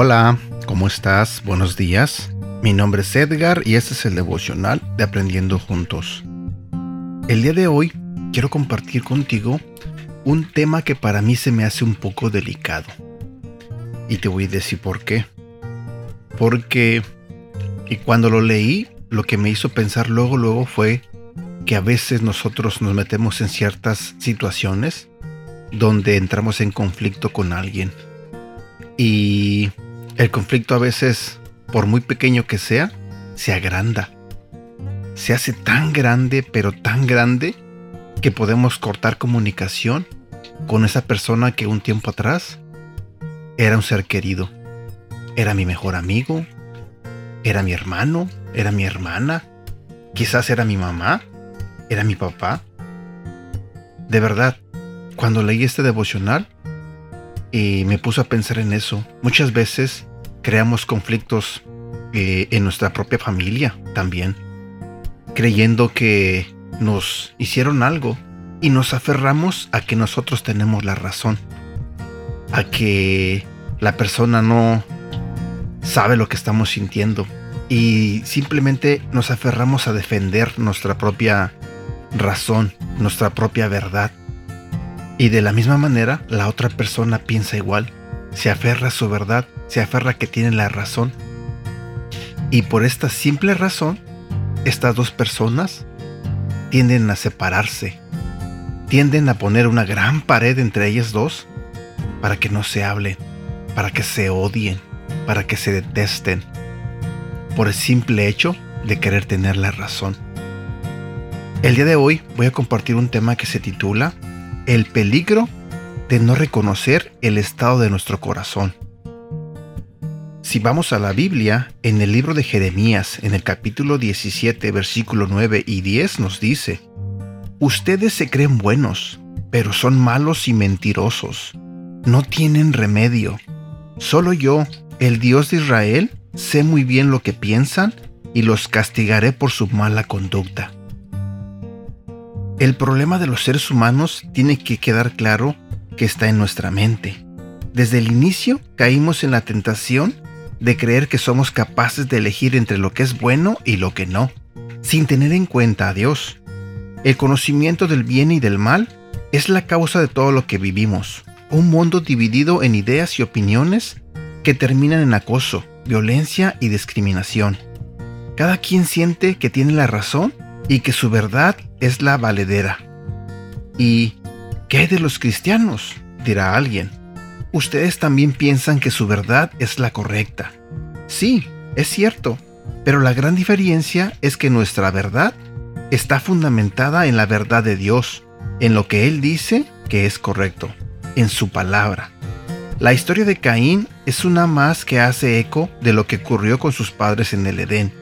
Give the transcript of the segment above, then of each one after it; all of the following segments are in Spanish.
Hola, ¿cómo estás? Buenos días. Mi nombre es Edgar y este es el devocional de Aprendiendo Juntos. El día de hoy quiero compartir contigo un tema que para mí se me hace un poco delicado. Y te voy a decir por qué. Porque y cuando lo leí, lo que me hizo pensar luego, luego fue que a veces nosotros nos metemos en ciertas situaciones donde entramos en conflicto con alguien. Y el conflicto a veces, por muy pequeño que sea, se agranda. Se hace tan grande, pero tan grande, que podemos cortar comunicación con esa persona que un tiempo atrás era un ser querido. Era mi mejor amigo, era mi hermano, era mi hermana, quizás era mi mamá, era mi papá. De verdad, cuando leí este devocional y me puse a pensar en eso, muchas veces creamos conflictos eh, en nuestra propia familia también, creyendo que nos hicieron algo y nos aferramos a que nosotros tenemos la razón, a que la persona no sabe lo que estamos sintiendo y simplemente nos aferramos a defender nuestra propia razón, nuestra propia verdad. Y de la misma manera, la otra persona piensa igual, se aferra a su verdad, se aferra a que tiene la razón. Y por esta simple razón, estas dos personas tienden a separarse, tienden a poner una gran pared entre ellas dos para que no se hablen, para que se odien, para que se detesten, por el simple hecho de querer tener la razón. El día de hoy voy a compartir un tema que se titula El peligro de no reconocer el estado de nuestro corazón. Si vamos a la Biblia, en el libro de Jeremías, en el capítulo 17, versículo 9 y 10 nos dice, Ustedes se creen buenos, pero son malos y mentirosos. No tienen remedio. Solo yo, el Dios de Israel, sé muy bien lo que piensan y los castigaré por su mala conducta. El problema de los seres humanos tiene que quedar claro que está en nuestra mente. Desde el inicio caímos en la tentación de creer que somos capaces de elegir entre lo que es bueno y lo que no, sin tener en cuenta a Dios. El conocimiento del bien y del mal es la causa de todo lo que vivimos. Un mundo dividido en ideas y opiniones que terminan en acoso, violencia y discriminación. Cada quien siente que tiene la razón y que su verdad es la valedera. ¿Y qué de los cristianos? dirá alguien. Ustedes también piensan que su verdad es la correcta. Sí, es cierto, pero la gran diferencia es que nuestra verdad está fundamentada en la verdad de Dios, en lo que Él dice que es correcto, en su palabra. La historia de Caín es una más que hace eco de lo que ocurrió con sus padres en el Edén.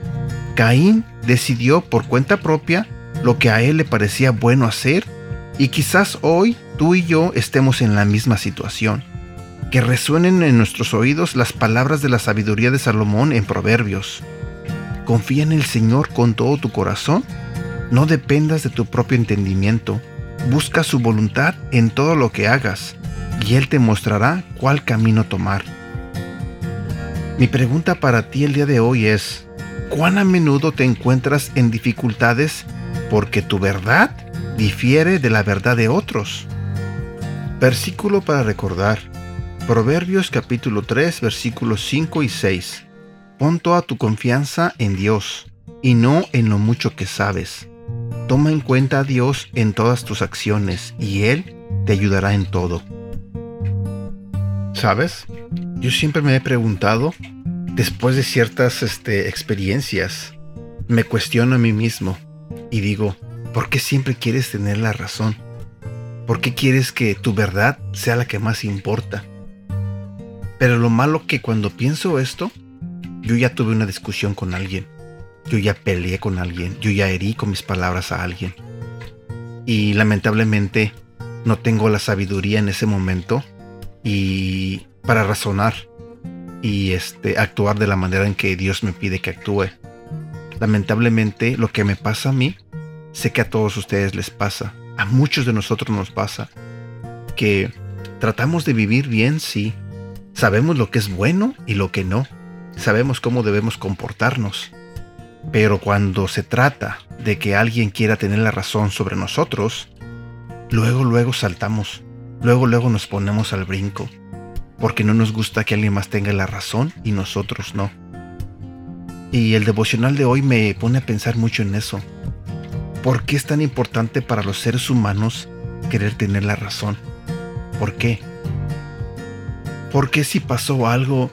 Caín decidió por cuenta propia lo que a él le parecía bueno hacer y quizás hoy tú y yo estemos en la misma situación. Que resuenen en nuestros oídos las palabras de la sabiduría de Salomón en Proverbios. Confía en el Señor con todo tu corazón. No dependas de tu propio entendimiento. Busca su voluntad en todo lo que hagas y Él te mostrará cuál camino tomar. Mi pregunta para ti el día de hoy es, ¿cuán a menudo te encuentras en dificultades porque tu verdad difiere de la verdad de otros? Versículo para recordar. Proverbios capítulo 3 versículos 5 y 6. Pon toda tu confianza en Dios y no en lo mucho que sabes. Toma en cuenta a Dios en todas tus acciones y Él te ayudará en todo. ¿Sabes? Yo siempre me he preguntado, después de ciertas este, experiencias, me cuestiono a mí mismo y digo, ¿por qué siempre quieres tener la razón? ¿Por qué quieres que tu verdad sea la que más importa? Pero lo malo que cuando pienso esto, yo ya tuve una discusión con alguien, yo ya peleé con alguien, yo ya herí con mis palabras a alguien. Y lamentablemente no tengo la sabiduría en ese momento y para razonar y este actuar de la manera en que Dios me pide que actúe. Lamentablemente lo que me pasa a mí, sé que a todos ustedes les pasa, a muchos de nosotros nos pasa, que tratamos de vivir bien, sí, Sabemos lo que es bueno y lo que no. Sabemos cómo debemos comportarnos. Pero cuando se trata de que alguien quiera tener la razón sobre nosotros, luego, luego saltamos. Luego, luego nos ponemos al brinco. Porque no nos gusta que alguien más tenga la razón y nosotros no. Y el devocional de hoy me pone a pensar mucho en eso. ¿Por qué es tan importante para los seres humanos querer tener la razón? ¿Por qué? ¿Por qué si pasó algo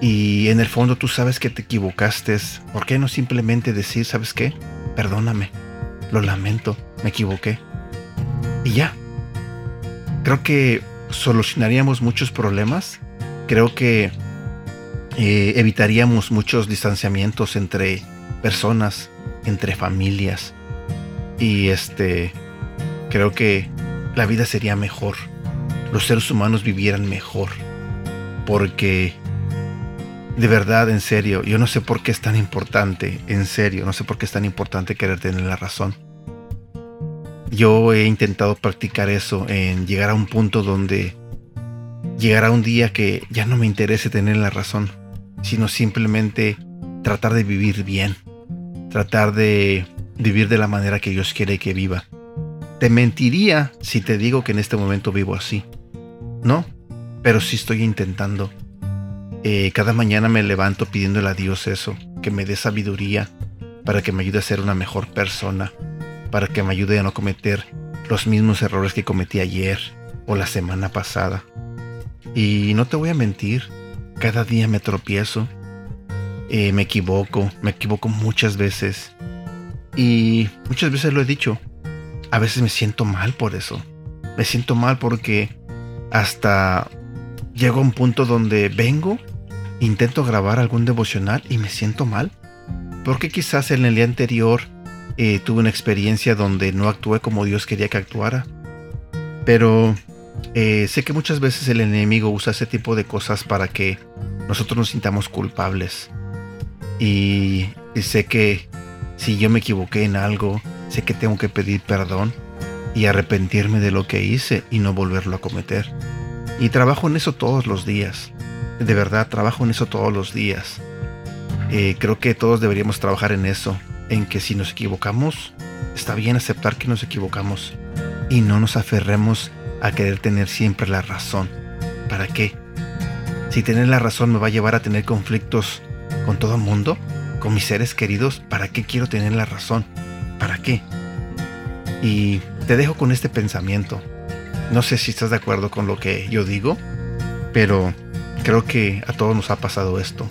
y en el fondo tú sabes que te equivocaste, ¿por qué no simplemente decir, sabes qué? Perdóname, lo lamento, me equivoqué. Y ya. Creo que solucionaríamos muchos problemas. Creo que eh, evitaríamos muchos distanciamientos entre personas, entre familias. Y este, creo que la vida sería mejor. Los seres humanos vivieran mejor. Porque, de verdad, en serio, yo no sé por qué es tan importante, en serio, no sé por qué es tan importante querer tener la razón. Yo he intentado practicar eso en llegar a un punto donde llegará un día que ya no me interese tener la razón, sino simplemente tratar de vivir bien, tratar de vivir de la manera que Dios quiere que viva. Te mentiría si te digo que en este momento vivo así. No, pero sí estoy intentando. Eh, cada mañana me levanto pidiéndole a Dios eso, que me dé sabiduría para que me ayude a ser una mejor persona, para que me ayude a no cometer los mismos errores que cometí ayer o la semana pasada. Y no te voy a mentir, cada día me tropiezo, eh, me equivoco, me equivoco muchas veces. Y muchas veces lo he dicho, a veces me siento mal por eso. Me siento mal porque hasta llego a un punto donde vengo, intento grabar algún devocional y me siento mal. Porque quizás en el día anterior eh, tuve una experiencia donde no actué como Dios quería que actuara. Pero eh, sé que muchas veces el enemigo usa ese tipo de cosas para que nosotros nos sintamos culpables. y sé que si yo me equivoqué en algo, sé que tengo que pedir perdón y arrepentirme de lo que hice y no volverlo a cometer. Y trabajo en eso todos los días. De verdad, trabajo en eso todos los días. Eh, creo que todos deberíamos trabajar en eso, en que si nos equivocamos, está bien aceptar que nos equivocamos y no nos aferremos a querer tener siempre la razón. ¿Para qué? Si tener la razón me va a llevar a tener conflictos con todo el mundo, con mis seres queridos, ¿para qué quiero tener la razón? ¿Para qué? Y te dejo con este pensamiento. No sé si estás de acuerdo con lo que yo digo, pero creo que a todos nos ha pasado esto.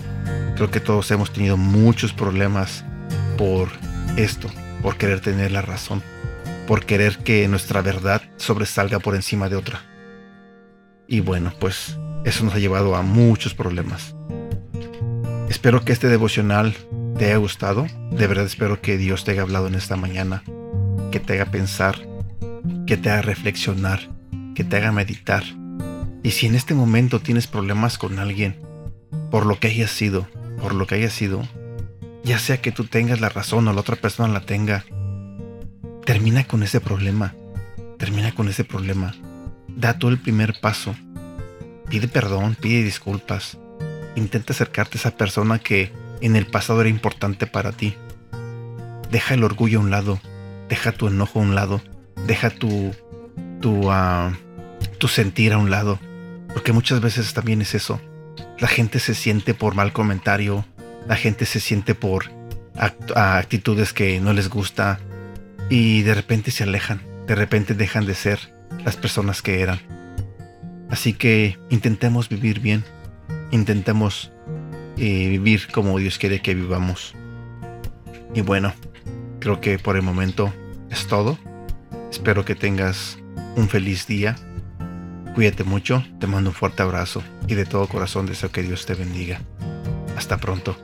Creo que todos hemos tenido muchos problemas por esto, por querer tener la razón, por querer que nuestra verdad sobresalga por encima de otra. Y bueno, pues eso nos ha llevado a muchos problemas. Espero que este devocional te haya gustado. De verdad espero que Dios te haya hablado en esta mañana que te haga pensar, que te haga reflexionar, que te haga meditar. Y si en este momento tienes problemas con alguien, por lo que haya sido, por lo que haya sido, ya sea que tú tengas la razón o la otra persona la tenga, termina con ese problema, termina con ese problema, da tú el primer paso, pide perdón, pide disculpas, intenta acercarte a esa persona que en el pasado era importante para ti. Deja el orgullo a un lado, deja tu enojo a un lado, deja tu, tu, ah, tu sentir a un lado, porque muchas veces también es eso. La gente se siente por mal comentario, la gente se siente por actitudes que no les gusta y de repente se alejan, de repente dejan de ser las personas que eran. Así que intentemos vivir bien, intentemos eh, vivir como Dios quiere que vivamos. Y bueno, creo que por el momento es todo. Espero que tengas un feliz día. Cuídate mucho, te mando un fuerte abrazo y de todo corazón deseo que Dios te bendiga. Hasta pronto.